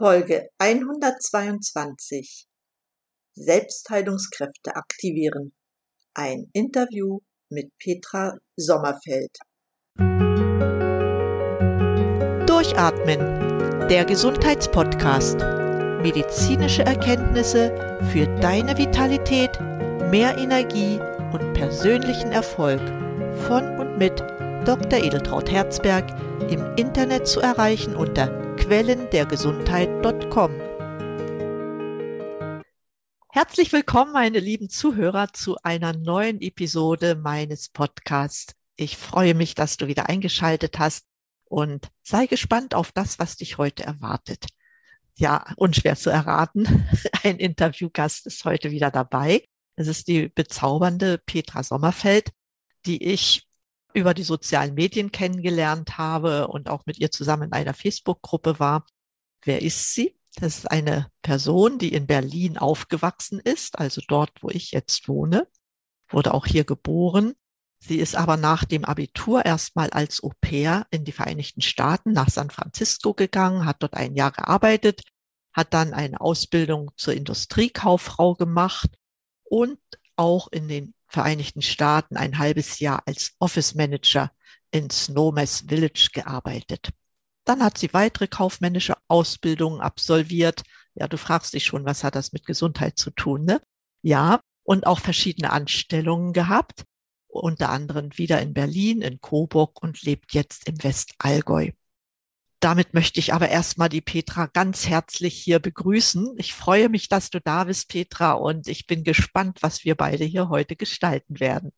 Folge 122 Selbstheilungskräfte aktivieren. Ein Interview mit Petra Sommerfeld. Durchatmen, der Gesundheitspodcast. Medizinische Erkenntnisse für deine Vitalität, mehr Energie und persönlichen Erfolg von und mit Dr. Edeltraut Herzberg im Internet zu erreichen unter quellendergesundheit.com. Herzlich willkommen, meine lieben Zuhörer, zu einer neuen Episode meines Podcasts. Ich freue mich, dass du wieder eingeschaltet hast und sei gespannt auf das, was dich heute erwartet. Ja, unschwer zu erraten. Ein Interviewgast ist heute wieder dabei. Es ist die bezaubernde Petra Sommerfeld, die ich über die sozialen Medien kennengelernt habe und auch mit ihr zusammen in einer Facebook-Gruppe war. Wer ist sie? Das ist eine Person, die in Berlin aufgewachsen ist, also dort, wo ich jetzt wohne, wurde auch hier geboren. Sie ist aber nach dem Abitur erstmal als Au pair in die Vereinigten Staaten nach San Francisco gegangen, hat dort ein Jahr gearbeitet, hat dann eine Ausbildung zur Industriekauffrau gemacht und auch in den Vereinigten Staaten ein halbes Jahr als Office Manager in Snowmass Village gearbeitet. Dann hat sie weitere kaufmännische Ausbildungen absolviert. Ja, du fragst dich schon, was hat das mit Gesundheit zu tun, ne? Ja, und auch verschiedene Anstellungen gehabt, unter anderem wieder in Berlin, in Coburg und lebt jetzt im Westallgäu. Damit möchte ich aber erstmal die Petra ganz herzlich hier begrüßen. Ich freue mich, dass du da bist, Petra, und ich bin gespannt, was wir beide hier heute gestalten werden.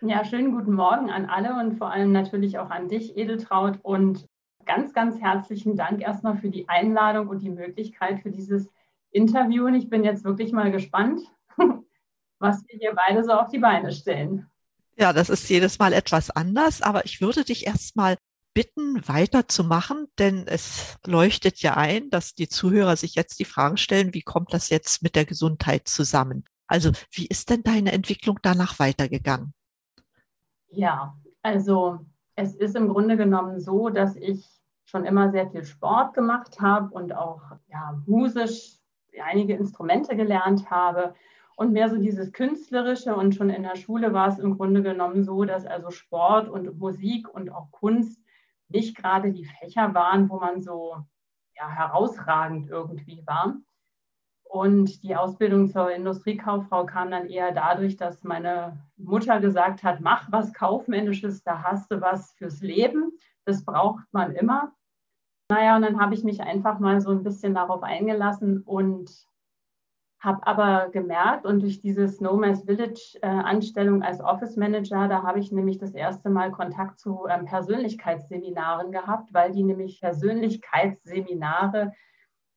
Ja, schönen guten Morgen an alle und vor allem natürlich auch an dich, Edeltraut. Und ganz, ganz herzlichen Dank erstmal für die Einladung und die Möglichkeit für dieses Interview. Und ich bin jetzt wirklich mal gespannt, was wir hier beide so auf die Beine stellen. Ja, das ist jedes Mal etwas anders, aber ich würde dich erstmal bitten, weiterzumachen, denn es leuchtet ja ein, dass die Zuhörer sich jetzt die Fragen stellen, wie kommt das jetzt mit der Gesundheit zusammen? Also wie ist denn deine Entwicklung danach weitergegangen? Ja, also es ist im Grunde genommen so, dass ich schon immer sehr viel Sport gemacht habe und auch ja, musisch einige Instrumente gelernt habe und mehr so dieses Künstlerische. Und schon in der Schule war es im Grunde genommen so, dass also Sport und Musik und auch Kunst nicht gerade die Fächer waren, wo man so ja, herausragend irgendwie war. Und die Ausbildung zur Industriekauffrau kam dann eher dadurch, dass meine Mutter gesagt hat, mach was Kaufmännisches, da hast du was fürs Leben. Das braucht man immer. Naja, und dann habe ich mich einfach mal so ein bisschen darauf eingelassen und habe aber gemerkt und durch diese Snowmass Village äh, Anstellung als Office Manager, da habe ich nämlich das erste Mal Kontakt zu ähm, Persönlichkeitsseminaren gehabt, weil die nämlich Persönlichkeitsseminare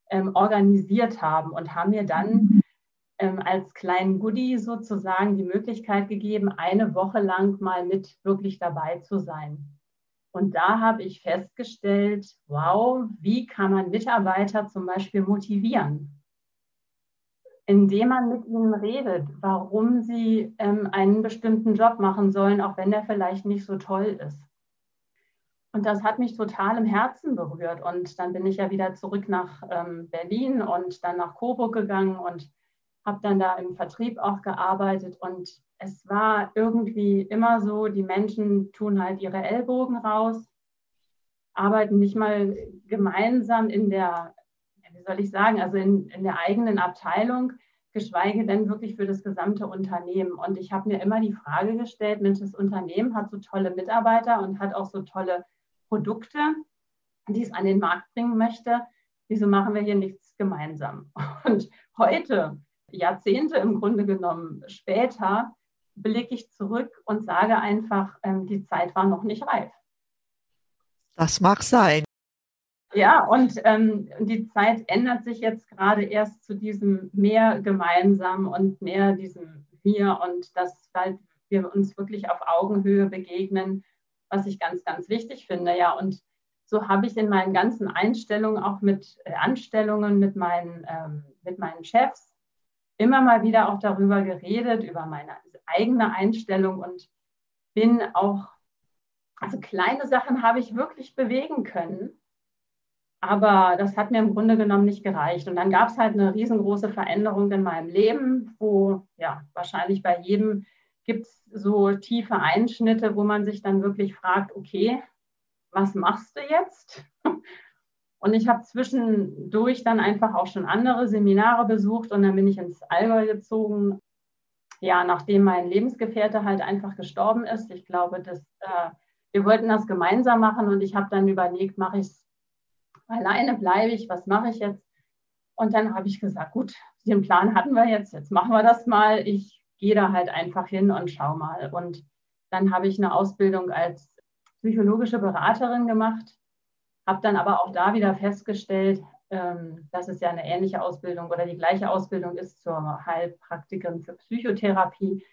ähm, organisiert haben und haben mir dann ähm, als kleinen Goodie sozusagen die Möglichkeit gegeben, eine Woche lang mal mit wirklich dabei zu sein. Und da habe ich festgestellt, wow, wie kann man Mitarbeiter zum Beispiel motivieren? Indem man mit ihnen redet, warum sie ähm, einen bestimmten Job machen sollen, auch wenn der vielleicht nicht so toll ist. Und das hat mich total im Herzen berührt. Und dann bin ich ja wieder zurück nach ähm, Berlin und dann nach Coburg gegangen und habe dann da im Vertrieb auch gearbeitet. Und es war irgendwie immer so, die Menschen tun halt ihre Ellbogen raus, arbeiten nicht mal gemeinsam in der wie soll ich sagen, also in, in der eigenen Abteilung, geschweige denn wirklich für das gesamte Unternehmen. Und ich habe mir immer die Frage gestellt, Mensch, das Unternehmen hat so tolle Mitarbeiter und hat auch so tolle Produkte, die es an den Markt bringen möchte. Wieso machen wir hier nichts gemeinsam? Und heute, Jahrzehnte im Grunde genommen später, blicke ich zurück und sage einfach, ähm, die Zeit war noch nicht reif. Das mag sein. Ja, und ähm, die Zeit ändert sich jetzt gerade erst zu diesem mehr gemeinsam und mehr diesem Wir und dass halt wir uns wirklich auf Augenhöhe begegnen, was ich ganz, ganz wichtig finde. Ja, und so habe ich in meinen ganzen Einstellungen, auch mit äh, Anstellungen, mit meinen, ähm, mit meinen Chefs, immer mal wieder auch darüber geredet, über meine eigene Einstellung und bin auch, also kleine Sachen habe ich wirklich bewegen können Aber das hat mir im Grunde genommen nicht gereicht. Und dann gab es halt eine riesengroße Veränderung in meinem Leben, wo ja wahrscheinlich bei jedem gibt es so tiefe Einschnitte, wo man sich dann wirklich fragt, okay, was machst du jetzt? Und ich habe zwischendurch dann einfach auch schon andere Seminare besucht und dann bin ich ins Allgäu gezogen. Ja, nachdem mein Lebensgefährte halt einfach gestorben ist. Ich glaube, dass äh, wir wollten das gemeinsam machen und ich habe dann überlegt, mache ich es alleine, bleibe ich, was mache ich jetzt? Und dann habe ich gesagt, gut, den Plan hatten wir jetzt, jetzt machen wir das mal. Ich gehe da halt einfach hin und schau mal. Und dann habe ich eine Ausbildung als psychologische Beraterin gemacht habe dann aber auch da wieder festgestellt, ähm, dass es ja eine ähnliche Ausbildung oder die gleiche Ausbildung ist zur Heilpraktikerin für Psychotherapie.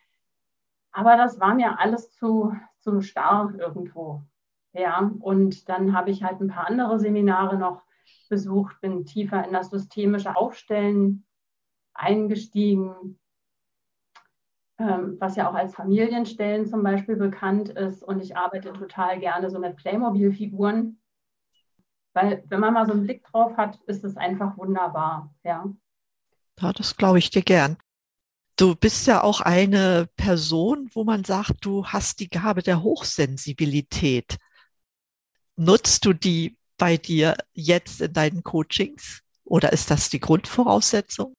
Aber das war mir alles zu, zu starr irgendwo. Ja, und dann habe ich halt ein paar andere Seminare noch besucht, bin tiefer in das systemische Aufstellen eingestiegen, ähm, was ja auch als Familienstellen zum Beispiel bekannt ist. Und ich arbeite total gerne so mit Playmobil-Figuren. Weil wenn man mal so einen Blick drauf hat, ist es einfach wunderbar. Ja, ja das glaube ich dir gern. Du bist ja auch eine Person, wo man sagt, du hast die Gabe der Hochsensibilität. Nutzt du die bei dir jetzt in deinen Coachings oder ist das die Grundvoraussetzung?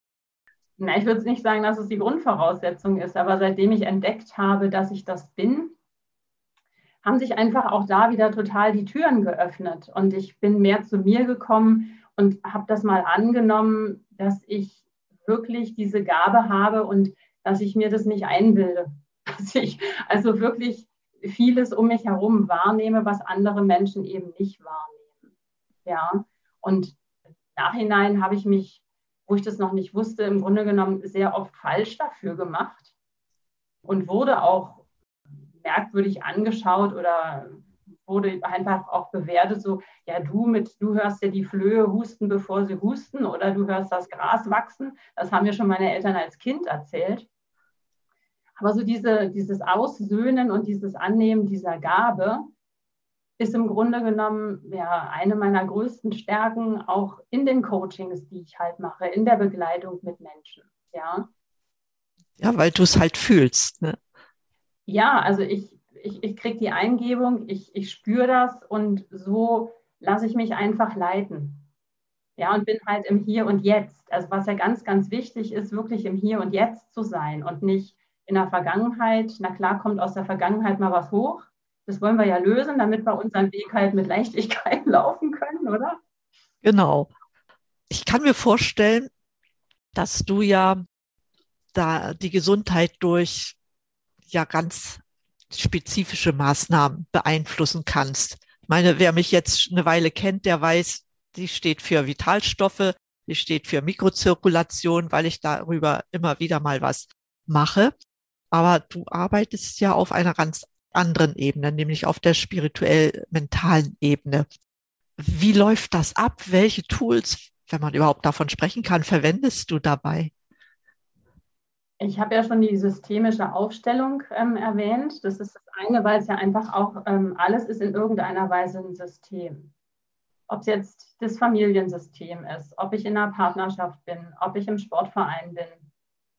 Na, ich würde nicht sagen, dass es die Grundvoraussetzung ist, aber seitdem ich entdeckt habe, dass ich das bin, haben sich einfach auch da wieder total die Türen geöffnet. Und ich bin mehr zu mir gekommen und habe das mal angenommen, dass ich wirklich diese Gabe habe und dass ich mir das nicht einbilde. Dass ich also wirklich vieles um mich herum wahrnehme, was andere Menschen eben nicht wahrnehmen. Ja, und Nachhinein habe ich mich, wo ich das noch nicht wusste, im Grunde genommen sehr oft falsch dafür gemacht und wurde auch merkwürdig angeschaut oder wurde einfach auch bewertet, so, ja, du mit, du hörst ja die Flöhe husten, bevor sie husten, oder du hörst das Gras wachsen. Das haben mir schon meine Eltern als Kind erzählt. Aber so diese, dieses Aussöhnen und dieses Annehmen dieser Gabe ist im Grunde genommen ja eine meiner größten Stärken, auch in den Coachings, die ich halt mache, in der Begleitung mit Menschen. Ja, ja weil du es halt fühlst. Ne? ja, also ich, ich, ich kriege die Eingebung, ich, ich spüre das und so lasse ich mich einfach leiten. Ja, und bin halt im Hier und Jetzt. Also was ja ganz, ganz wichtig ist, wirklich im Hier und Jetzt zu sein und nicht in der Vergangenheit. Na klar, kommt aus der Vergangenheit mal was hoch. Das wollen wir ja lösen, damit wir unseren Weg halt mit Leichtigkeit laufen können, oder? Genau. Ich kann mir vorstellen, dass du ja da die Gesundheit durch ja ganz spezifische Maßnahmen beeinflussen kannst. Ich meine, wer mich jetzt eine Weile kennt, der weiß, die steht für Vitalstoffe, die steht für Mikrozirkulation, weil ich darüber immer wieder mal was mache. Aber du arbeitest ja auf einer ganz anderen Ebene, nämlich auf der spirituell-mentalen Ebene. Wie läuft das ab? Welche Tools, wenn man überhaupt davon sprechen kann, verwendest du dabei? Ich habe ja schon die systemische Aufstellung ähm, erwähnt. Das ist das eine, weil es ja einfach auch ähm, alles ist in irgendeiner Weise ein System. Ob es jetzt das Familiensystem ist, ob ich in einer Partnerschaft bin, ob ich im Sportverein bin.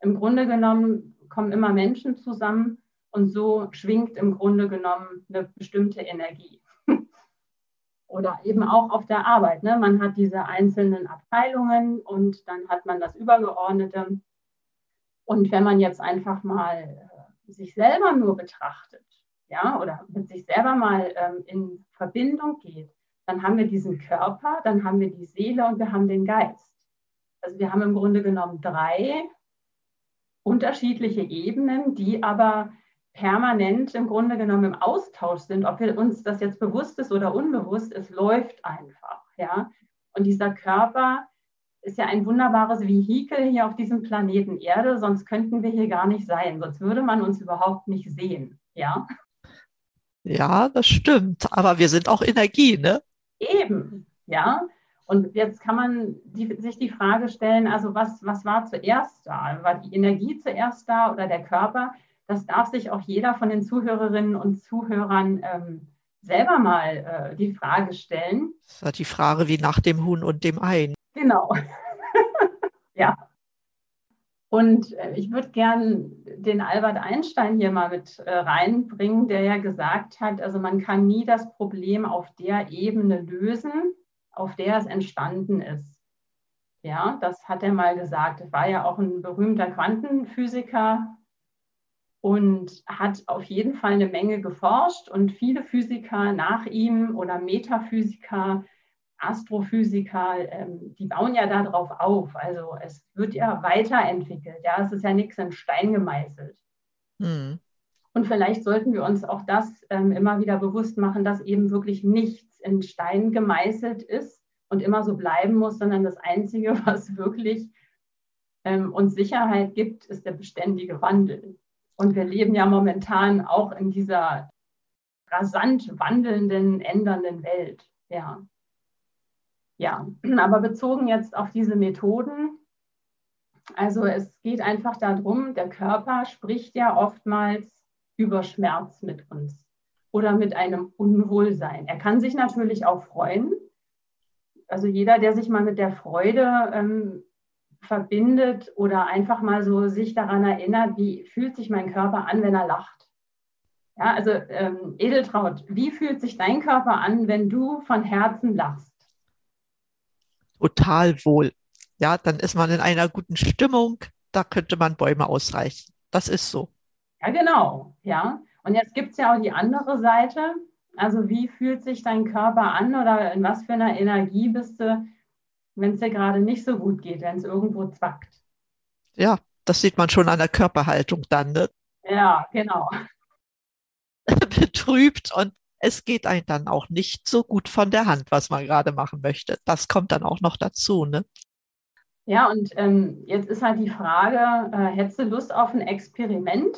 Im Grunde genommen kommen immer Menschen zusammen und so schwingt im Grunde genommen eine bestimmte Energie. Oder eben auch auf der Arbeit. Ne? Man hat diese einzelnen Abteilungen und dann hat man das Übergeordnete und wenn man jetzt einfach mal äh, sich selber nur betrachtet, ja, oder mit sich selber mal ähm, in Verbindung geht, dann haben wir diesen Körper, dann haben wir die Seele und wir haben den Geist. Also wir haben im Grunde genommen drei unterschiedliche Ebenen, die aber permanent im Grunde genommen im Austausch sind, ob wir uns das jetzt bewusst ist oder unbewusst, es läuft einfach, ja. Und dieser Körper ist ja ein wunderbares Vehikel hier auf diesem Planeten Erde, sonst könnten wir hier gar nicht sein, sonst würde man uns überhaupt nicht sehen, ja? Ja, das stimmt, aber wir sind auch Energie, ne? Eben, ja. Und jetzt kann man die, sich die Frage stellen, also was, was war zuerst da? War die Energie zuerst da oder der Körper? Das darf sich auch jeder von den Zuhörerinnen und Zuhörern ähm, selber mal äh, die Frage stellen. Das war die Frage wie nach dem Huhn und dem Ei. Genau. ja. Und äh, ich würde gern den Albert Einstein hier mal mit äh, reinbringen, der ja gesagt hat, also man kann nie das Problem auf der Ebene lösen, auf der es entstanden ist. Ja, das hat er mal gesagt. Er war ja auch ein berühmter Quantenphysiker und hat auf jeden Fall eine Menge geforscht und viele Physiker nach ihm oder Metaphysiker Astrophysiker, ähm, die bauen ja darauf auf. Also es wird ja weiterentwickelt. Ja, es ist ja nichts in Stein gemeißelt. Mhm. Und vielleicht sollten wir uns auch das ähm, immer wieder bewusst machen, dass eben wirklich nichts in Stein gemeißelt ist und immer so bleiben muss, sondern das Einzige, was wirklich ähm, uns Sicherheit gibt, ist der beständige Wandel. Und wir leben ja momentan auch in dieser rasant wandelnden, ändernden Welt. Ja. Ja, aber bezogen jetzt auf diese Methoden, also es geht einfach darum, der Körper spricht ja oftmals über Schmerz mit uns oder mit einem Unwohlsein. Er kann sich natürlich auch freuen. Also jeder, der sich mal mit der Freude ähm, verbindet oder einfach mal so sich daran erinnert, wie fühlt sich mein Körper an, wenn er lacht. Ja, also ähm, Edeltraut, wie fühlt sich dein Körper an, wenn du von Herzen lachst? total wohl. Ja, dann ist man in einer guten Stimmung. Da könnte man Bäume ausreichen. Das ist so. Ja, genau. Ja. Und jetzt gibt es ja auch die andere Seite. Also wie fühlt sich dein Körper an oder in was für einer Energie bist du, wenn es dir gerade nicht so gut geht, wenn es irgendwo zwackt? Ja, das sieht man schon an der Körperhaltung dann. Ne? Ja, genau. Betrübt und es geht einem dann auch nicht so gut von der Hand, was man gerade machen möchte. Das kommt dann auch noch dazu. Ne? Ja, und ähm, jetzt ist halt die Frage, äh, hättest du Lust auf ein Experiment?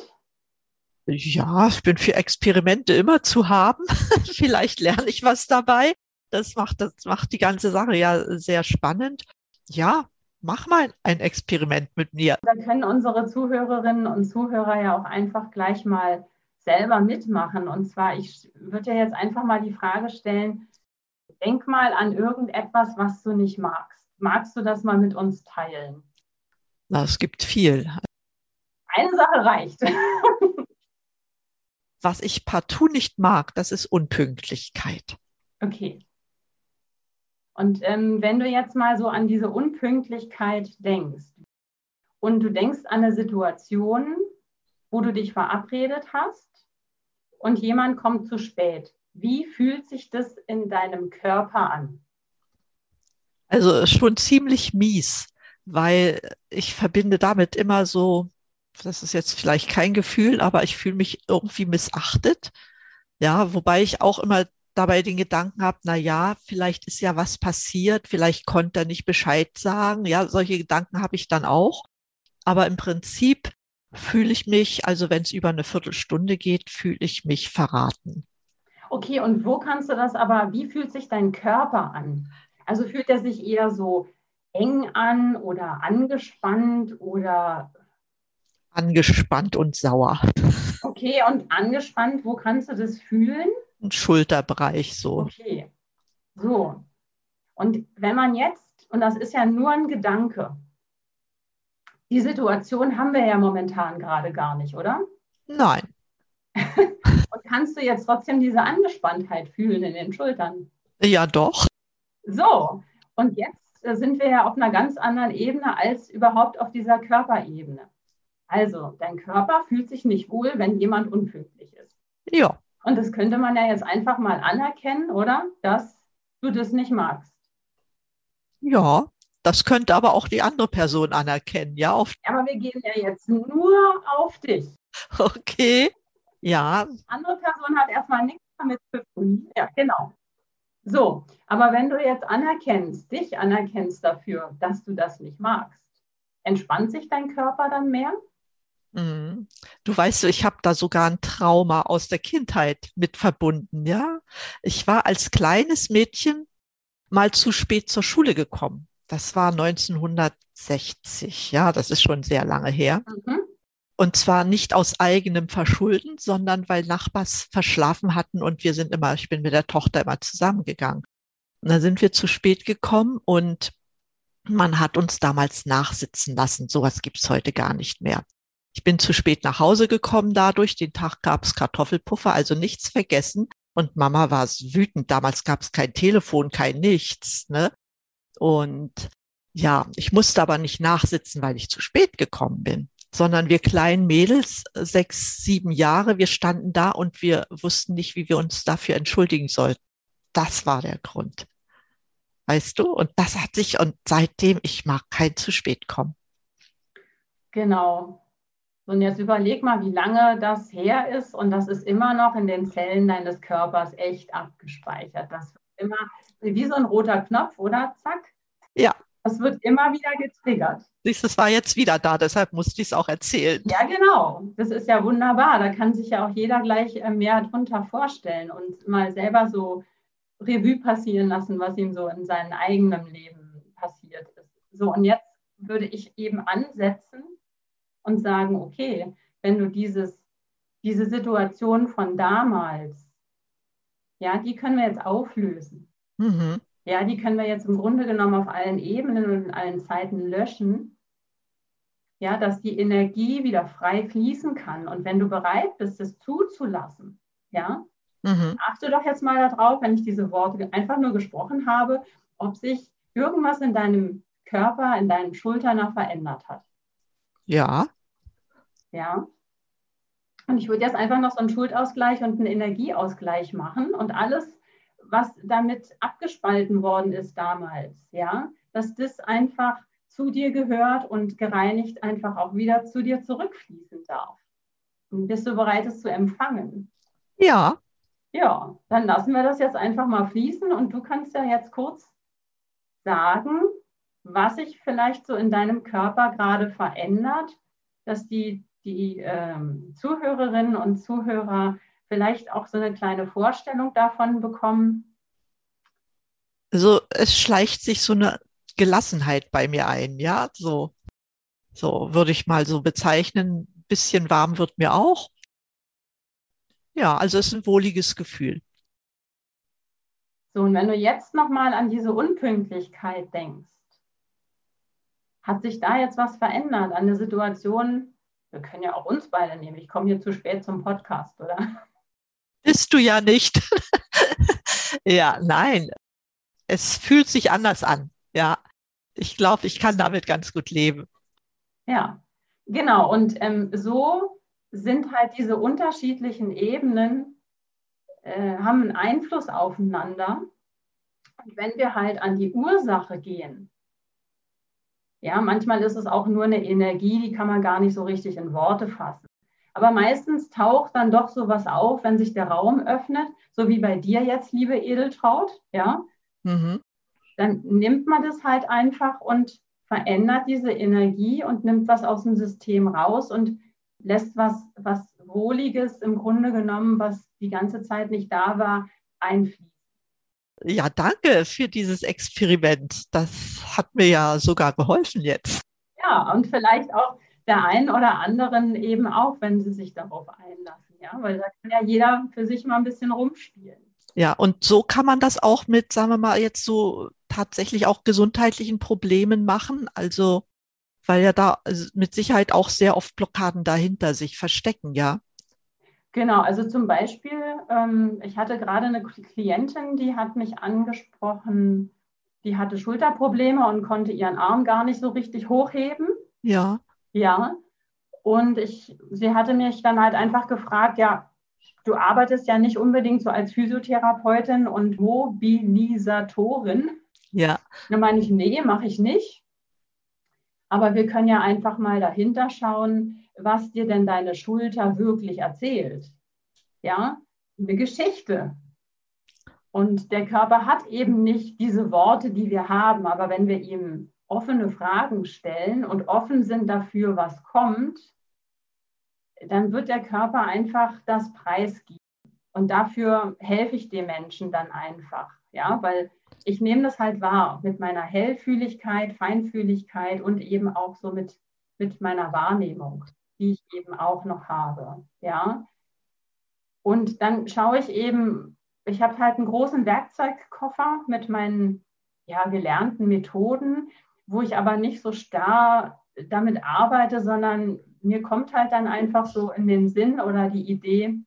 Ja, ich bin für Experimente immer zu haben. Vielleicht lerne ich was dabei. Das macht, das macht die ganze Sache ja sehr spannend. Ja, mach mal ein Experiment mit mir. Da können unsere Zuhörerinnen und Zuhörer ja auch einfach gleich mal selber mitmachen. Und zwar, ich würde dir jetzt einfach mal die Frage stellen, denk mal an irgendetwas, was du nicht magst. Magst du das mal mit uns teilen? Na, es gibt viel. Eine Sache reicht. was ich partout nicht mag, das ist Unpünktlichkeit. Okay. Und ähm, wenn du jetzt mal so an diese Unpünktlichkeit denkst und du denkst an eine Situation, wo du dich verabredet hast und jemand kommt zu spät. Wie fühlt sich das in deinem Körper an? Also schon ziemlich mies, weil ich verbinde damit immer so, das ist jetzt vielleicht kein Gefühl, aber ich fühle mich irgendwie missachtet. Ja, wobei ich auch immer dabei den Gedanken habe, na ja, vielleicht ist ja was passiert, vielleicht konnte er nicht Bescheid sagen. Ja, solche Gedanken habe ich dann auch. Aber im Prinzip fühle ich mich, also wenn es über eine Viertelstunde geht, fühle ich mich verraten. Okay, und wo kannst du das aber, wie fühlt sich dein Körper an? Also fühlt er sich eher so eng an oder angespannt oder angespannt und sauer. Okay, und angespannt, wo kannst du das fühlen? Im Schulterbereich so. Okay. So. Und wenn man jetzt, und das ist ja nur ein Gedanke, die Situation haben wir ja momentan gerade gar nicht, oder? Nein. Und kannst du jetzt trotzdem diese Angespanntheit fühlen in den Schultern? Ja, doch. So, und jetzt äh, sind wir ja auf einer ganz anderen Ebene als überhaupt auf dieser Körperebene. Also, dein Körper fühlt sich nicht wohl, wenn jemand unpünktlich ist. Ja. Und das könnte man ja jetzt einfach mal anerkennen, oder? Dass du das nicht magst. Ja, das könnte aber auch die andere Person anerkennen, ja. Auf aber wir gehen ja jetzt nur auf dich. Okay, ja. Die andere Person hat erstmal nichts damit zu tun. Ja, genau. So, aber wenn du jetzt anerkennst, dich anerkennst dafür, dass du das nicht magst, entspannt sich dein Körper dann mehr? Mhm. Du weißt, ich habe da sogar ein Trauma aus der Kindheit mit verbunden, ja. Ich war als kleines Mädchen mal zu spät zur Schule gekommen. Das war 1960, ja, das ist schon sehr lange her. Mhm. Und zwar nicht aus eigenem Verschulden, sondern weil Nachbars verschlafen hatten und wir sind immer, ich bin mit der Tochter immer zusammengegangen. Und dann sind wir zu spät gekommen und man hat uns damals nachsitzen lassen. Sowas gibt's heute gar nicht mehr. Ich bin zu spät nach Hause gekommen dadurch. Den Tag gab's Kartoffelpuffer, also nichts vergessen. Und Mama war wütend. Damals gab's kein Telefon, kein nichts. Ne? Und ja, ich musste aber nicht nachsitzen, weil ich zu spät gekommen bin, sondern wir kleinen Mädels, sechs, sieben Jahre, wir standen da und wir wussten nicht, wie wir uns dafür entschuldigen sollten. Das war der Grund. Weißt du? Und das hat sich, und seitdem, ich mag kein zu spät kommen. Genau. Und jetzt überleg mal, wie lange das her ist. Und das ist immer noch in den Zellen deines Körpers echt abgespeichert. Das wird immer wie so ein roter Knopf, oder? Zack. Ja. Das wird immer wieder getriggert. Das war jetzt wieder da, deshalb musste ich es auch erzählen. Ja, genau. Das ist ja wunderbar. Da kann sich ja auch jeder gleich äh, mehr drunter vorstellen und mal selber so Revue passieren lassen, was ihm so in seinem eigenen Leben passiert ist. So, und jetzt würde ich eben ansetzen und sagen, okay, wenn du dieses, diese Situation von damals, ja, die können wir jetzt auflösen. Mhm. Ja, die können wir jetzt im Grunde genommen auf allen Ebenen und in allen Zeiten löschen. Ja, dass die Energie wieder frei fließen kann. Und wenn du bereit bist, es zuzulassen, ja, mhm. achte doch jetzt mal darauf, wenn ich diese Worte einfach nur gesprochen habe, ob sich irgendwas in deinem Körper, in deinen Schultern noch verändert hat. Ja. Ja. Und ich würde jetzt einfach noch so einen Schuldausgleich und einen Energieausgleich machen und alles was damit abgespalten worden ist damals, ja, dass das einfach zu dir gehört und gereinigt einfach auch wieder zu dir zurückfließen darf. Und bist du bereit, es zu empfangen? Ja. Ja, dann lassen wir das jetzt einfach mal fließen und du kannst ja jetzt kurz sagen, was sich vielleicht so in deinem Körper gerade verändert, dass die, die ähm, Zuhörerinnen und Zuhörer vielleicht auch so eine kleine Vorstellung davon bekommen? Also es schleicht sich so eine Gelassenheit bei mir ein, ja, so, so würde ich mal so bezeichnen. Ein bisschen warm wird mir auch. Ja, also es ist ein wohliges Gefühl. So, und wenn du jetzt nochmal an diese Unpünktlichkeit denkst, hat sich da jetzt was verändert an der Situation? Wir können ja auch uns beide nehmen. Ich komme hier zu spät zum Podcast, oder? bist du ja nicht. ja, nein. Es fühlt sich anders an. Ja, ich glaube, ich kann damit ganz gut leben. Ja, genau. Und ähm, so sind halt diese unterschiedlichen Ebenen, äh, haben einen Einfluss aufeinander. Und wenn wir halt an die Ursache gehen, ja, manchmal ist es auch nur eine Energie, die kann man gar nicht so richtig in Worte fassen. Aber meistens taucht dann doch sowas auf, wenn sich der Raum öffnet, so wie bei dir jetzt, liebe Edeltraut, ja. Mhm. Dann nimmt man das halt einfach und verändert diese Energie und nimmt was aus dem System raus und lässt was, was Wohliges im Grunde genommen, was die ganze Zeit nicht da war, einfließen. Ja, danke für dieses Experiment. Das hat mir ja sogar geholfen jetzt. Ja, und vielleicht auch der einen oder anderen eben auch, wenn sie sich darauf einlassen. Ja, weil da kann ja jeder für sich mal ein bisschen rumspielen. Ja, und so kann man das auch mit, sagen wir mal, jetzt so tatsächlich auch gesundheitlichen Problemen machen. Also, weil ja da mit Sicherheit auch sehr oft Blockaden dahinter sich verstecken, ja. Genau, also zum Beispiel, ähm, ich hatte gerade eine Klientin, die hat mich angesprochen, die hatte Schulterprobleme und konnte ihren Arm gar nicht so richtig hochheben. Ja. Ja, und ich, sie hatte mich dann halt einfach gefragt, ja, du arbeitest ja nicht unbedingt so als Physiotherapeutin und Mobilisatorin. Ja. Dann meine ich, nee, mache ich nicht. Aber wir können ja einfach mal dahinter schauen, was dir denn deine Schulter wirklich erzählt. Ja, eine Geschichte. Und der Körper hat eben nicht diese Worte, die wir haben, aber wenn wir ihm offene Fragen stellen und offen sind dafür, was kommt, dann wird der Körper einfach das preisgeben. Und dafür helfe ich dem Menschen dann einfach. Ja, weil ich nehme das halt wahr mit meiner Hellfühligkeit, Feinfühligkeit und eben auch so mit, mit meiner Wahrnehmung, die ich eben auch noch habe. Ja. Und dann schaue ich eben, ich habe halt einen großen Werkzeugkoffer mit meinen ja, gelernten Methoden, wo ich aber nicht so starr damit arbeite, sondern mir kommt halt dann einfach so in den Sinn oder die Idee,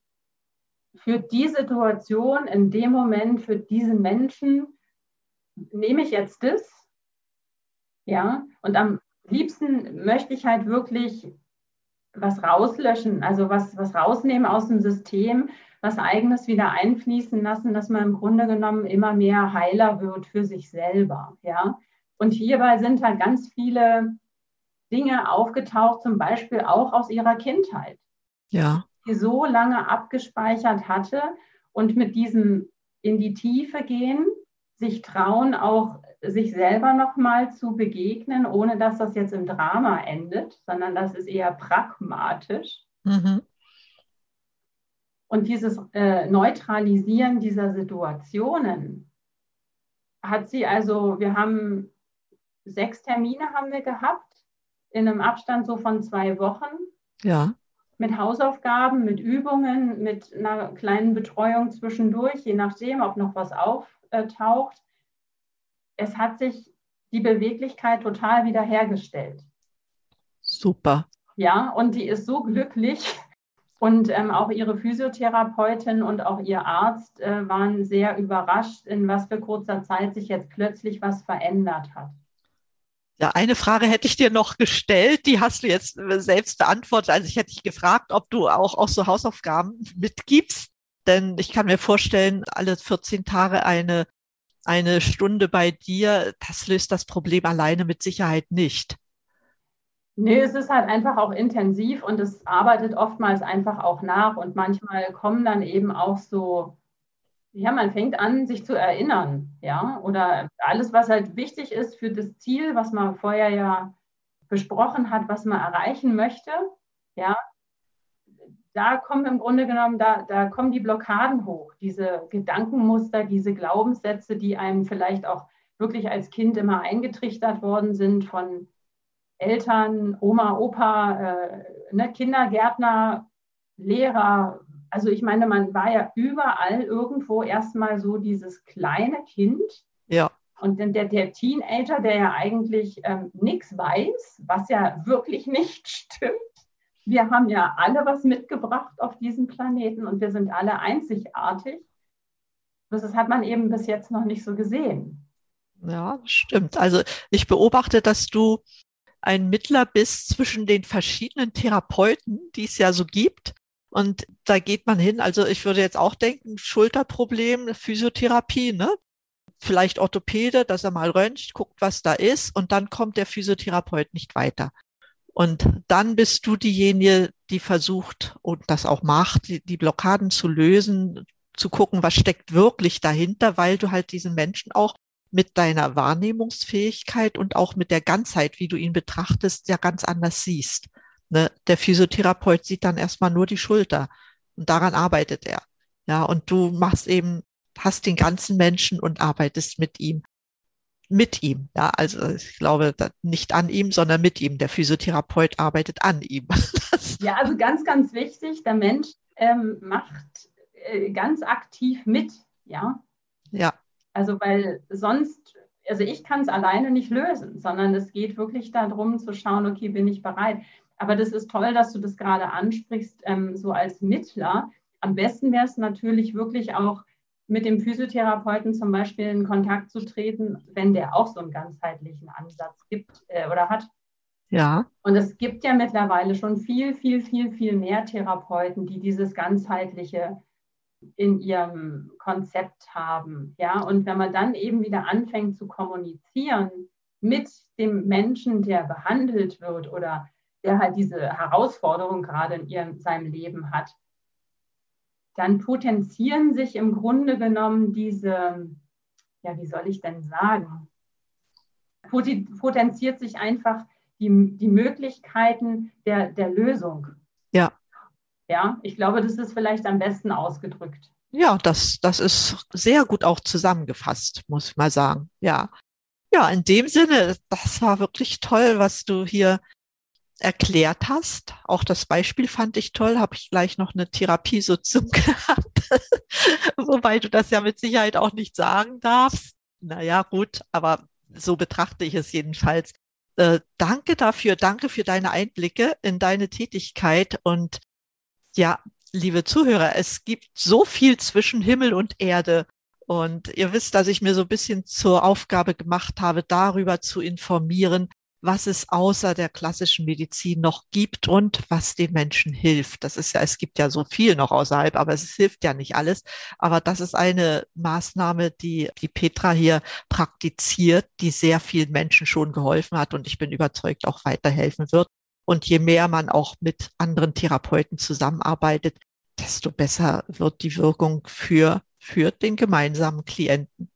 für die Situation, in dem Moment, für diesen Menschen, nehme ich jetzt das. Ja, und am liebsten möchte ich halt wirklich was rauslöschen, also was, was rausnehmen aus dem System, was eigenes wieder einfließen lassen, dass man im Grunde genommen immer mehr heiler wird für sich selber. Ja, und hierbei sind halt ganz viele Dinge aufgetaucht, zum Beispiel auch aus ihrer Kindheit. Ja. Die so lange abgespeichert hatte und mit diesem in die Tiefe gehen, sich trauen, auch sich selber nochmal zu begegnen, ohne dass das jetzt im Drama endet, sondern das ist eher pragmatisch. Mhm. Und dieses äh, Neutralisieren dieser Situationen hat sie also, wir haben sechs Termine haben wir gehabt in einem Abstand so von zwei Wochen. Ja. Mit Hausaufgaben, mit Übungen, mit einer kleinen Betreuung zwischendurch, je nachdem, ob noch was auftaucht. Es hat sich die Beweglichkeit total wiederhergestellt. Super. Ja, und die ist so glücklich. Und ähm, auch ihre Physiotherapeutin und auch ihr Arzt äh, waren sehr überrascht, in was für kurzer Zeit sich jetzt plötzlich was verändert hat. Ja, eine Frage hätte ich dir noch gestellt, die hast du jetzt äh, selbst beantwortet. Also ich hätte dich gefragt, ob du auch, auch so Hausaufgaben mitgibst. Denn ich kann mir vorstellen, alle 14 Tage eine, eine Stunde bei dir, das löst das Problem alleine mit Sicherheit nicht. Nee, es ist halt einfach auch intensiv und es arbeitet oftmals einfach auch nach und manchmal kommen dann eben auch so ja, man fängt an, sich zu erinnern, ja, oder alles, was halt wichtig ist für das Ziel, was man vorher ja besprochen hat, was man erreichen möchte, ja, da kommen im Grunde genommen, da, da kommen die Blockaden hoch, diese Gedankenmuster, diese Glaubenssätze, die einem vielleicht auch wirklich als Kind immer eingetrichtert worden sind von Eltern, Oma, Opa, äh, ne, Kindergärtner, Lehrer, also ich meine, man war ja überall irgendwo erstmal so dieses kleine Kind. Ja. Und dann der, der Teenager, der ja eigentlich ähm, nichts weiß, was ja wirklich nicht stimmt. Wir haben ja alle was mitgebracht auf diesem Planeten und wir sind alle einzigartig. Das hat man eben bis jetzt noch nicht so gesehen. Ja, stimmt. Also ich beobachte, dass du ein Mittler bist zwischen den verschiedenen Therapeuten, die es ja so gibt. Und da geht man hin. Also ich würde jetzt auch denken, Schulterproblem, Physiotherapie, ne? Vielleicht Orthopäde, dass er mal röntgt, guckt, was da ist. Und dann kommt der Physiotherapeut nicht weiter. Und dann bist du diejenige, die versucht und das auch macht, die, die Blockaden zu lösen, zu gucken, was steckt wirklich dahinter, weil du halt diesen Menschen auch mit deiner Wahrnehmungsfähigkeit und auch mit der Ganzheit, wie du ihn betrachtest, ja ganz anders siehst. Ne? Der Physiotherapeut sieht dann erstmal nur die Schulter und daran arbeitet er. Ja, und du machst eben, hast den ganzen Menschen und arbeitest mit ihm. Mit ihm, ja, also ich glaube nicht an ihm, sondern mit ihm. Der Physiotherapeut arbeitet an ihm. ja, also ganz, ganz wichtig, der Mensch ähm, macht äh, ganz aktiv mit, ja. Ja. Also weil sonst also ich kann es alleine nicht lösen, sondern es geht wirklich darum zu schauen, okay, bin ich bereit. Aber das ist toll, dass du das gerade ansprichst, ähm, so als Mittler. Am besten wäre es natürlich wirklich auch mit dem Physiotherapeuten zum Beispiel in Kontakt zu treten, wenn der auch so einen ganzheitlichen Ansatz gibt äh, oder hat. Ja. Und es gibt ja mittlerweile schon viel, viel, viel, viel mehr Therapeuten, die dieses ganzheitliche in ihrem Konzept haben. Ja, und wenn man dann eben wieder anfängt zu kommunizieren mit dem Menschen, der behandelt wird oder der halt diese Herausforderung gerade in ihrem, seinem Leben hat, dann potenzieren sich im Grunde genommen diese, ja, wie soll ich denn sagen, potenziert sich einfach die, die Möglichkeiten der, der Lösung. Ja. Ja, ich glaube, das ist vielleicht am besten ausgedrückt. Ja, das, das ist sehr gut auch zusammengefasst, muss ich mal sagen. Ja. Ja, in dem Sinne, das war wirklich toll, was du hier erklärt hast. Auch das Beispiel fand ich toll, habe ich gleich noch eine Therapiesitzung gehabt, wobei du das ja mit Sicherheit auch nicht sagen darfst. Naja, gut, aber so betrachte ich es jedenfalls. Äh, danke dafür, danke für deine Einblicke in deine Tätigkeit und ja, liebe Zuhörer, es gibt so viel zwischen Himmel und Erde. Und ihr wisst, dass ich mir so ein bisschen zur Aufgabe gemacht habe, darüber zu informieren, was es außer der klassischen Medizin noch gibt und was den Menschen hilft. Das ist ja, es gibt ja so viel noch außerhalb, aber es hilft ja nicht alles. Aber das ist eine Maßnahme, die, die Petra hier praktiziert, die sehr vielen Menschen schon geholfen hat und ich bin überzeugt auch weiterhelfen wird. Und je mehr man auch mit anderen Therapeuten zusammenarbeitet, desto besser wird die Wirkung für, für den gemeinsamen Klienten.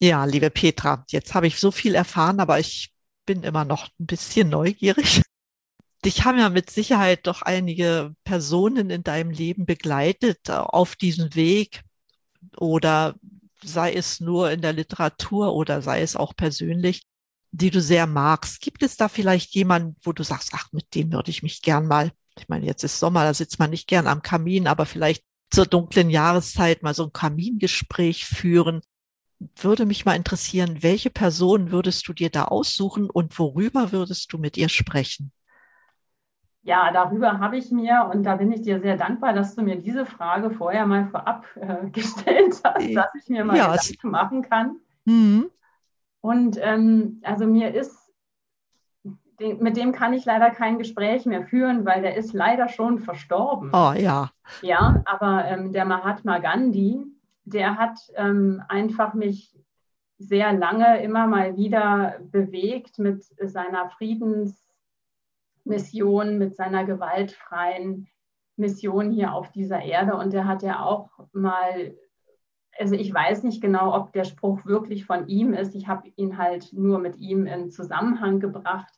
Ja, liebe Petra, jetzt habe ich so viel erfahren, aber ich bin immer noch ein bisschen neugierig. Dich haben ja mit Sicherheit doch einige Personen in deinem Leben begleitet äh, auf diesem Weg oder sei es nur in der Literatur oder sei es auch persönlich, die du sehr magst. Gibt es da vielleicht jemanden, wo du sagst, ach, mit dem würde ich mich gern mal, ich meine, jetzt ist Sommer, da sitzt man nicht gern am Kamin, aber vielleicht zur dunklen Jahreszeit mal so ein Kamingespräch führen würde mich mal interessieren, welche Person würdest du dir da aussuchen und worüber würdest du mit ihr sprechen? Ja, darüber habe ich mir, und da bin ich dir sehr dankbar, dass du mir diese Frage vorher mal vorab äh, gestellt hast, äh, dass ich mir mal ja, Gedanken machen kann. Mhm. Und ähm, also mir ist, mit dem kann ich leider kein Gespräch mehr führen, weil der ist leider schon verstorben. Oh ja. Ja, aber ähm, der Mahatma Gandhi, der hat ähm, einfach mich sehr lange immer mal wieder bewegt mit seiner Friedensmission, mit seiner gewaltfreien Mission hier auf dieser Erde. Und der hat ja auch mal, also ich weiß nicht genau, ob der Spruch wirklich von ihm ist. Ich habe ihn halt nur mit ihm in Zusammenhang gebracht.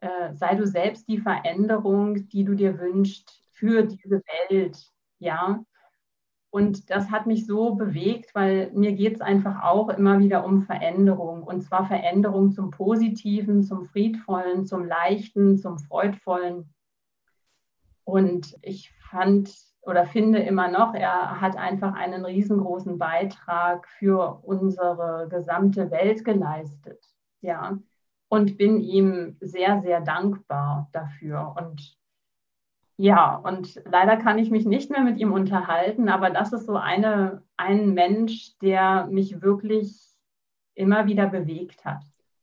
Äh, sei du selbst die Veränderung, die du dir wünschst für diese Welt. Ja, und das hat mich so bewegt, weil mir geht es einfach auch immer wieder um Veränderung. Und zwar Veränderung zum Positiven, zum Friedvollen, zum Leichten, zum Freudvollen. Und ich fand oder finde immer noch, er hat einfach einen riesengroßen Beitrag für unsere gesamte Welt geleistet. Ja. Und bin ihm sehr, sehr dankbar dafür. Und ja, und leider kann ich mich nicht mehr mit ihm unterhalten, aber das ist so eine, ein Mensch, der mich wirklich immer wieder bewegt hat.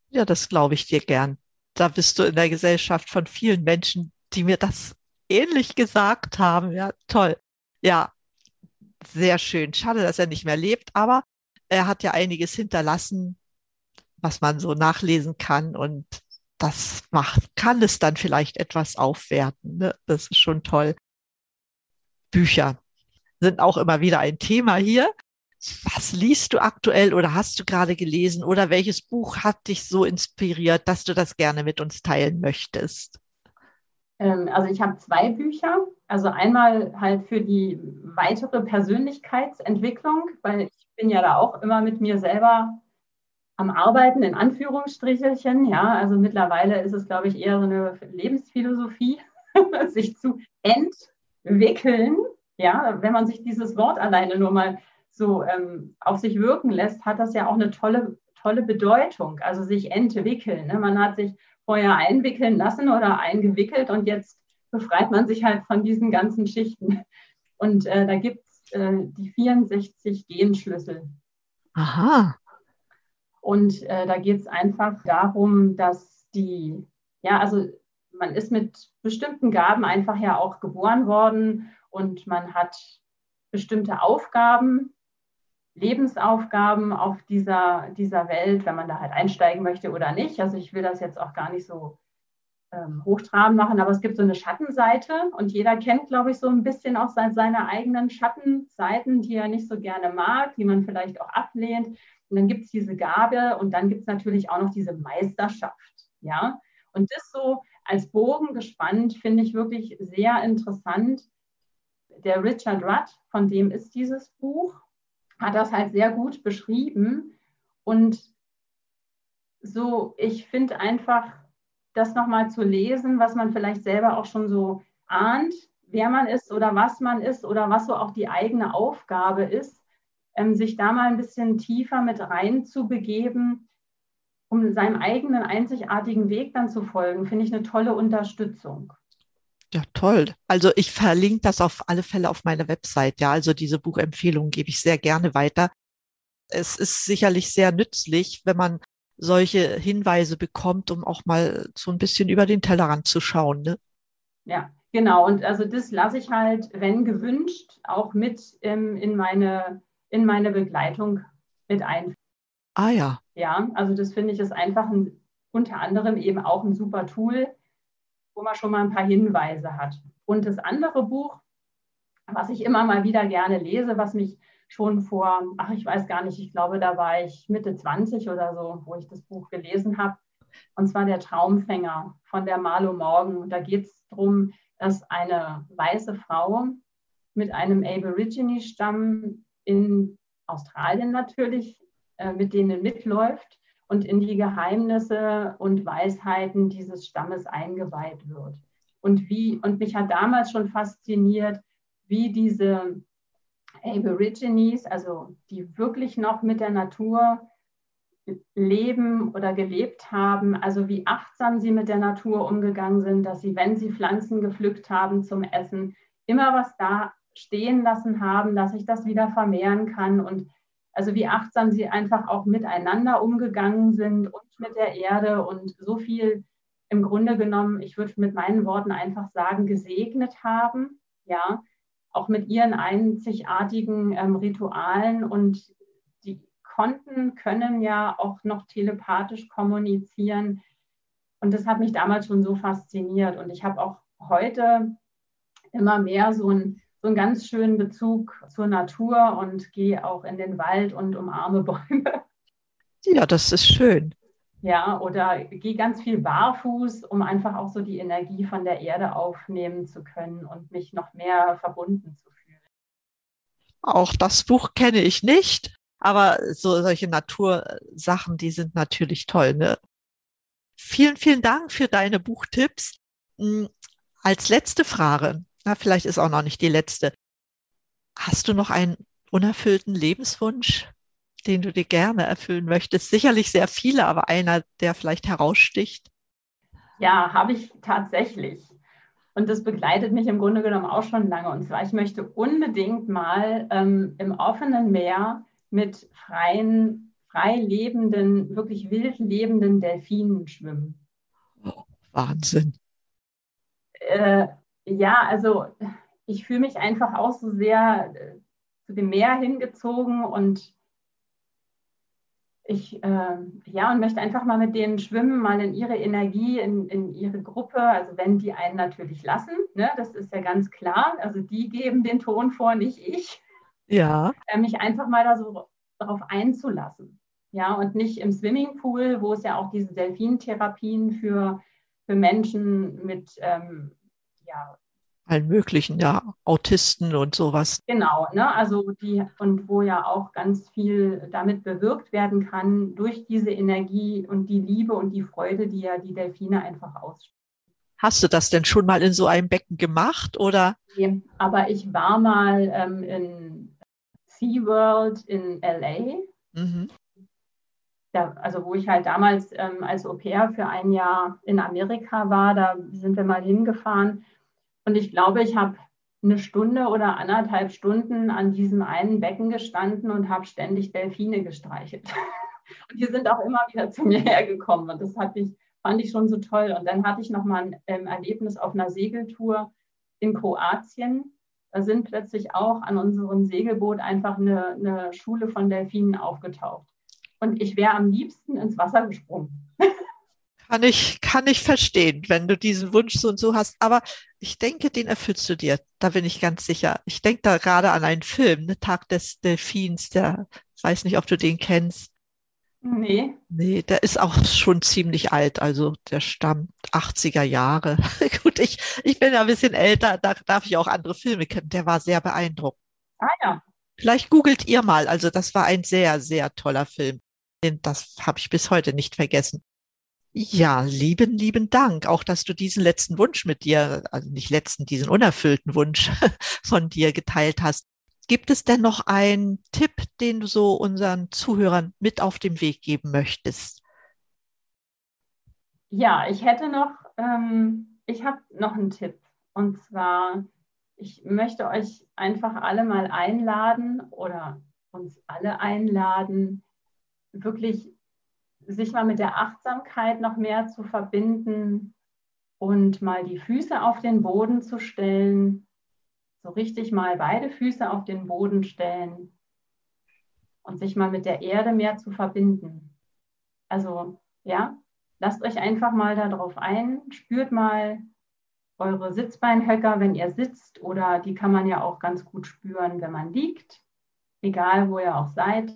Ja, das glaube ich dir gern. Da bist du in der Gesellschaft von vielen Menschen, die mir das ähnlich gesagt haben. Ja, toll. Ja, sehr schön. Schade, dass er nicht mehr lebt, aber er hat ja einiges hinterlassen, was man so nachlesen kann. Und das macht, kann es dann vielleicht etwas aufwerten. Ne? Das ist schon toll. Bücher sind auch immer wieder ein Thema hier. Was liest du aktuell oder hast du gerade gelesen oder welches Buch hat dich so inspiriert, dass du das gerne mit uns teilen möchtest? Ähm, also ich habe zwei Bücher. Also einmal halt für die weitere Persönlichkeitsentwicklung, weil ich bin ja da auch immer mit mir selber am Arbeiten, in Anführungsstrichelchen. Ja, also mittlerweile ist es, glaube ich, eher so eine Lebensphilosophie, sich zu entwickeln. Ja, wenn man sich dieses Wort alleine nur mal so ähm, auf sich wirken lässt, hat das ja auch eine tolle, tolle Bedeutung. Also sich entwickeln. Ne? Man hat sich vorher einwickeln lassen oder eingewickelt und jetzt befreit man sich halt von diesen ganzen Schichten. Und äh, da gibt es äh, die 64 Genschlüssel. Aha. Und äh, da geht es einfach darum, dass die, ja, also man ist mit bestimmten Gaben einfach ja auch geboren worden und man hat bestimmte Aufgaben, Lebensaufgaben auf dieser, dieser Welt, wenn man da halt einsteigen möchte oder nicht. Also ich will das jetzt auch gar nicht so ähm, hochtrabend machen, aber es gibt so eine Schattenseite und jeder kennt, glaube ich, so ein bisschen auch seine eigenen Schattenseiten, die er nicht so gerne mag, die man vielleicht auch ablehnt. Und dann gibt es diese Gabe und dann gibt es natürlich auch noch diese Meisterschaft. Ja? Und das so als Bogen gespannt finde ich wirklich sehr interessant. Der Richard Rudd, von dem ist dieses Buch, hat das halt sehr gut beschrieben. Und so, ich finde einfach, das nochmal zu lesen, was man vielleicht selber auch schon so ahnt, wer man ist oder was man ist oder was so auch die eigene Aufgabe ist, sich da mal ein bisschen tiefer mit rein zu begeben, um seinem eigenen einzigartigen Weg dann zu folgen, finde ich eine tolle Unterstützung. Ja, toll. Also ich verlinke das auf alle Fälle auf meiner Website. Ja, also diese Buchempfehlungen gebe ich sehr gerne weiter. Es ist sicherlich sehr nützlich, wenn man solche Hinweise bekommt, um auch mal so ein bisschen über den Tellerrand zu schauen. Ne? Ja, genau. Und also das lasse ich halt, wenn gewünscht, auch mit ähm, in, meine, in meine Begleitung mit ein. Ah ja. Ja, also das finde ich ist einfach ein, unter anderem eben auch ein super Tool, wo man schon mal ein paar Hinweise hat. Und das andere Buch, was ich immer mal wieder gerne lese, was mich schon vor, ach, ich weiß gar nicht, ich glaube, da war ich Mitte 20 oder so, wo ich das Buch gelesen habe. Und zwar Der Traumfänger von der Marlo Morgan. Und da geht es darum, dass eine weiße Frau mit einem Aborigine-Stamm in Australien natürlich, äh, mit denen mitläuft und in die Geheimnisse und Weisheiten dieses Stammes eingeweiht wird. Und wie, und mich hat damals schon fasziniert, wie diese Aborigines, also die wirklich noch mit der Natur leben oder gelebt haben, also wie achtsam sie mit der Natur umgegangen sind, dass sie, wenn sie Pflanzen gepflückt haben zum Essen, immer was da stehen lassen haben, dass sich das wieder vermehren kann und also wie achtsam sie einfach auch miteinander umgegangen sind und mit der Erde und so viel im Grunde genommen, ich würde mit meinen Worten einfach sagen, gesegnet haben, ja, auch mit ihren einzigartigen ähm, Ritualen und die konnten, können ja auch noch telepathisch kommunizieren. Und das hat mich damals schon so fasziniert. Und ich habe auch heute immer mehr so ein so einen ganz schönen Bezug zur Natur und gehe auch in den Wald und umarme Bäume. Ja, das ist schön. Ja, oder gehe ganz viel barfuß, um einfach auch so die Energie von der Erde aufnehmen zu können und mich noch mehr verbunden zu fühlen. Auch das Buch kenne ich nicht, aber so solche Natursachen, die sind natürlich toll. Ne? Vielen, vielen Dank für deine Buchtipps. Hm, als letzte Frage, na, vielleicht ist auch noch nicht die letzte. Hast du noch einen unerfüllten Lebenswunsch, den du dir gerne erfüllen möchtest? Sicherlich sehr viele, aber einer, der vielleicht heraussticht. Ja, habe ich tatsächlich. Und das begleitet mich im Grunde genommen auch schon lange. Und zwar, ich möchte unbedingt mal ähm, im offenen Meer mit freien, frei lebenden, wirklich wild lebenden Delfinen schwimmen. Oh, Wahnsinn. Äh, ja, also ich fühle mich einfach auch so sehr äh, zu dem Meer hingezogen und ich äh, ja und möchte einfach mal mit denen schwimmen, mal in ihre Energie, in, in ihre Gruppe. Also wenn die einen natürlich lassen, ne, das ist ja ganz klar. Also die geben den Ton vor, nicht ich. Ja. Äh, mich einfach mal da so darauf einzulassen. Ja, und nicht im Swimmingpool, wo es ja auch diese Delfintherapien für, für Menschen mit ähm, ja, allen möglichen, ja, Autisten und sowas. Genau, ne? also die, und wo ja auch ganz viel damit bewirkt werden kann durch diese Energie und die Liebe und die Freude, die ja die Delfine einfach ausstrahlen. Hast du das denn schon mal in so einem Becken gemacht oder? Nee, aber ich war mal ähm, in SeaWorld in LA. Mhm. Ja, also wo ich halt damals ähm, als Au pair für ein Jahr in Amerika war, da sind wir mal hingefahren und ich glaube, ich habe eine Stunde oder anderthalb Stunden an diesem einen Becken gestanden und habe ständig Delfine gestreichelt. Und die sind auch immer wieder zu mir hergekommen. Und das ich, fand ich schon so toll. Und dann hatte ich noch mal ein ähm, Erlebnis auf einer Segeltour in Kroatien. Da sind plötzlich auch an unserem Segelboot einfach eine, eine Schule von Delfinen aufgetaucht. Und ich wäre am liebsten ins Wasser gesprungen. Kann ich, kann ich verstehen, wenn du diesen Wunsch so und so hast. Aber ich denke, den erfüllst du dir. Da bin ich ganz sicher. Ich denke da gerade an einen Film, ne? Tag des Delfins, der, weiß nicht, ob du den kennst. Nee. Nee, der ist auch schon ziemlich alt. Also der stammt 80er Jahre. Gut, ich, ich bin ja ein bisschen älter, da darf ich auch andere Filme kennen. Der war sehr beeindruckend. Ah ja. Vielleicht googelt ihr mal. Also das war ein sehr, sehr toller Film. Das habe ich bis heute nicht vergessen. Ja, lieben, lieben Dank. Auch, dass du diesen letzten Wunsch mit dir, also nicht letzten, diesen unerfüllten Wunsch von dir geteilt hast. Gibt es denn noch einen Tipp, den du so unseren Zuhörern mit auf den Weg geben möchtest? Ja, ich hätte noch, ähm, ich habe noch einen Tipp. Und zwar, ich möchte euch einfach alle mal einladen oder uns alle einladen, wirklich sich mal mit der Achtsamkeit noch mehr zu verbinden und mal die Füße auf den Boden zu stellen, so richtig mal beide Füße auf den Boden stellen und sich mal mit der Erde mehr zu verbinden. Also ja, lasst euch einfach mal darauf ein, spürt mal eure Sitzbeinhöcker, wenn ihr sitzt, oder die kann man ja auch ganz gut spüren, wenn man liegt, egal wo ihr auch seid.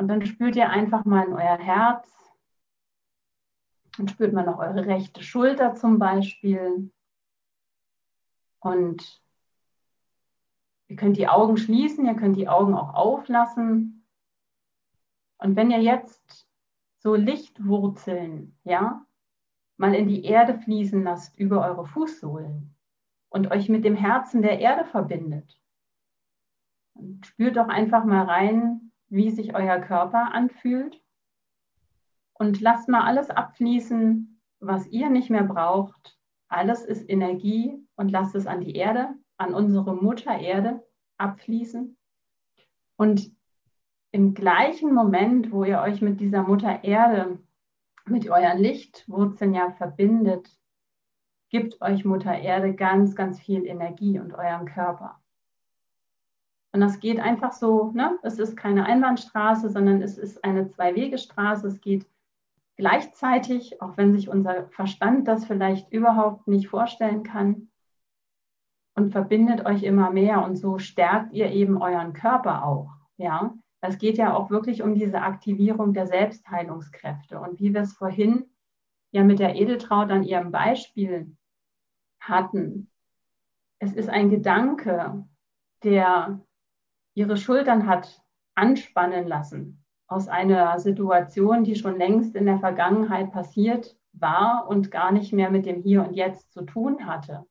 Und dann spürt ihr einfach mal in euer Herz. Dann spürt man noch eure rechte Schulter zum Beispiel. Und ihr könnt die Augen schließen, ihr könnt die Augen auch auflassen. Und wenn ihr jetzt so Lichtwurzeln, ja, mal in die Erde fließen lasst über eure Fußsohlen und euch mit dem Herzen der Erde verbindet, und spürt doch einfach mal rein, wie sich euer Körper anfühlt. Und lasst mal alles abfließen, was ihr nicht mehr braucht. Alles ist Energie und lasst es an die Erde, an unsere Mutter Erde abfließen. Und im gleichen Moment, wo ihr euch mit dieser Mutter Erde, mit euren Lichtwurzeln ja verbindet, gibt euch Mutter Erde ganz, ganz viel Energie und euren Körper. Und das geht einfach so, ne? es ist keine Einbahnstraße, sondern es ist eine Zwei-Wege-Straße. Es geht gleichzeitig, auch wenn sich unser Verstand das vielleicht überhaupt nicht vorstellen kann, und verbindet euch immer mehr und so stärkt ihr eben euren Körper auch. Ja, es geht ja auch wirklich um diese Aktivierung der Selbstheilungskräfte und wie wir es vorhin ja mit der Edeltraut an ihrem Beispiel hatten. Es ist ein Gedanke, der ihre Schultern hat anspannen lassen aus einer Situation, die schon längst in der Vergangenheit passiert war und gar nicht mehr mit dem Hier und Jetzt zu tun hatte.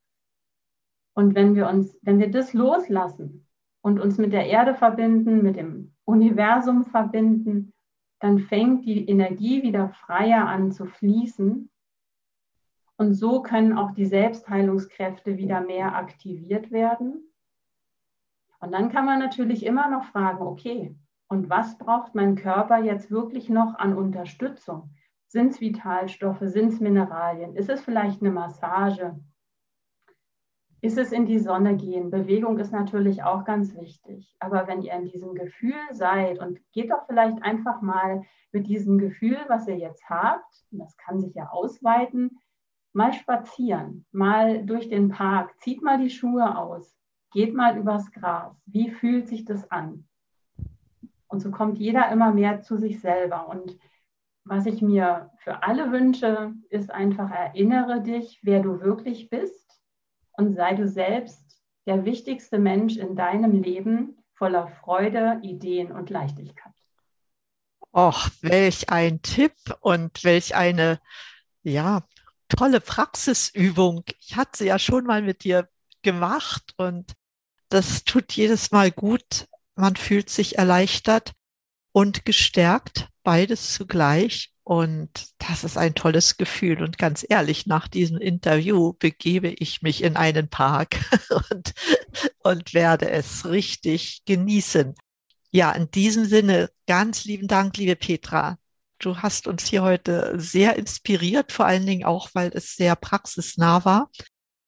Und wenn wir uns, wenn wir das loslassen und uns mit der Erde verbinden, mit dem Universum verbinden, dann fängt die Energie wieder freier an zu fließen. Und so können auch die Selbstheilungskräfte wieder mehr aktiviert werden. Und dann kann man natürlich immer noch fragen, okay, und was braucht mein Körper jetzt wirklich noch an Unterstützung? Sind es Vitalstoffe? Sind es Mineralien? Ist es vielleicht eine Massage? Ist es in die Sonne gehen? Bewegung ist natürlich auch ganz wichtig. Aber wenn ihr in diesem Gefühl seid und geht doch vielleicht einfach mal mit diesem Gefühl, was ihr jetzt habt, das kann sich ja ausweiten, mal spazieren, mal durch den Park, zieht mal die Schuhe aus, Geht mal übers Gras. Wie fühlt sich das an? Und so kommt jeder immer mehr zu sich selber. Und was ich mir für alle wünsche, ist einfach erinnere dich, wer du wirklich bist und sei du selbst der wichtigste Mensch in deinem Leben voller Freude, Ideen und Leichtigkeit. Och, welch ein Tipp und welch eine, ja, tolle Praxisübung. Ich hatte sie ja schon mal mit dir gemacht und das tut jedes Mal gut. Man fühlt sich erleichtert und gestärkt, beides zugleich. Und das ist ein tolles Gefühl. Und ganz ehrlich, nach diesem Interview begebe ich mich in einen Park und, und werde es richtig genießen. Ja, in diesem Sinne, ganz lieben Dank, liebe Petra. Du hast uns hier heute sehr inspiriert, vor allen Dingen auch, weil es sehr praxisnah war.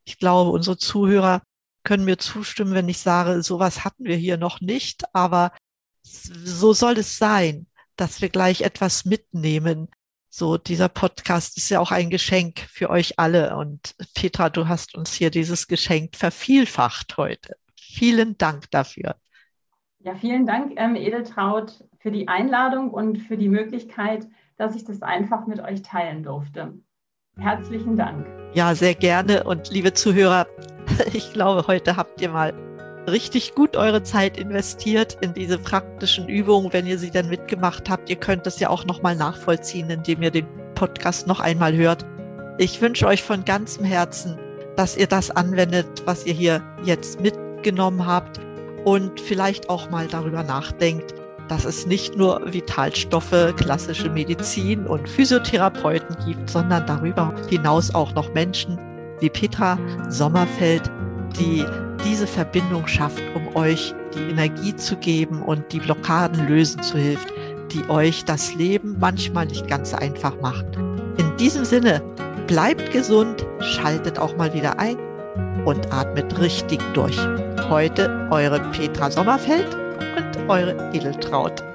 Ich glaube, unsere Zuhörer können mir zustimmen, wenn ich sage, sowas hatten wir hier noch nicht, aber so soll es sein, dass wir gleich etwas mitnehmen. So, dieser Podcast ist ja auch ein Geschenk für euch alle. Und Petra, du hast uns hier dieses Geschenk vervielfacht heute. Vielen Dank dafür. Ja, vielen Dank, ähm, Edeltraut, für die Einladung und für die Möglichkeit, dass ich das einfach mit euch teilen durfte. Herzlichen Dank. Ja, sehr gerne. Und liebe Zuhörer, ich glaube, heute habt ihr mal richtig gut eure Zeit investiert in diese praktischen Übungen, wenn ihr sie dann mitgemacht habt. Ihr könnt das ja auch nochmal nachvollziehen, indem ihr den Podcast noch einmal hört. Ich wünsche euch von ganzem Herzen, dass ihr das anwendet, was ihr hier jetzt mitgenommen habt und vielleicht auch mal darüber nachdenkt, dass es nicht nur Vitalstoffe, klassische Medizin und Physiotherapeuten gibt, sondern darüber hinaus auch noch Menschen wie Petra Sommerfeld, die diese Verbindung schafft, um euch die Energie zu geben und die Blockaden lösen zu hilft, die euch das Leben manchmal nicht ganz einfach machen. In diesem Sinne, bleibt gesund, schaltet auch mal wieder ein und atmet richtig durch. Heute eure Petra Sommerfeld und eure Edeltraut.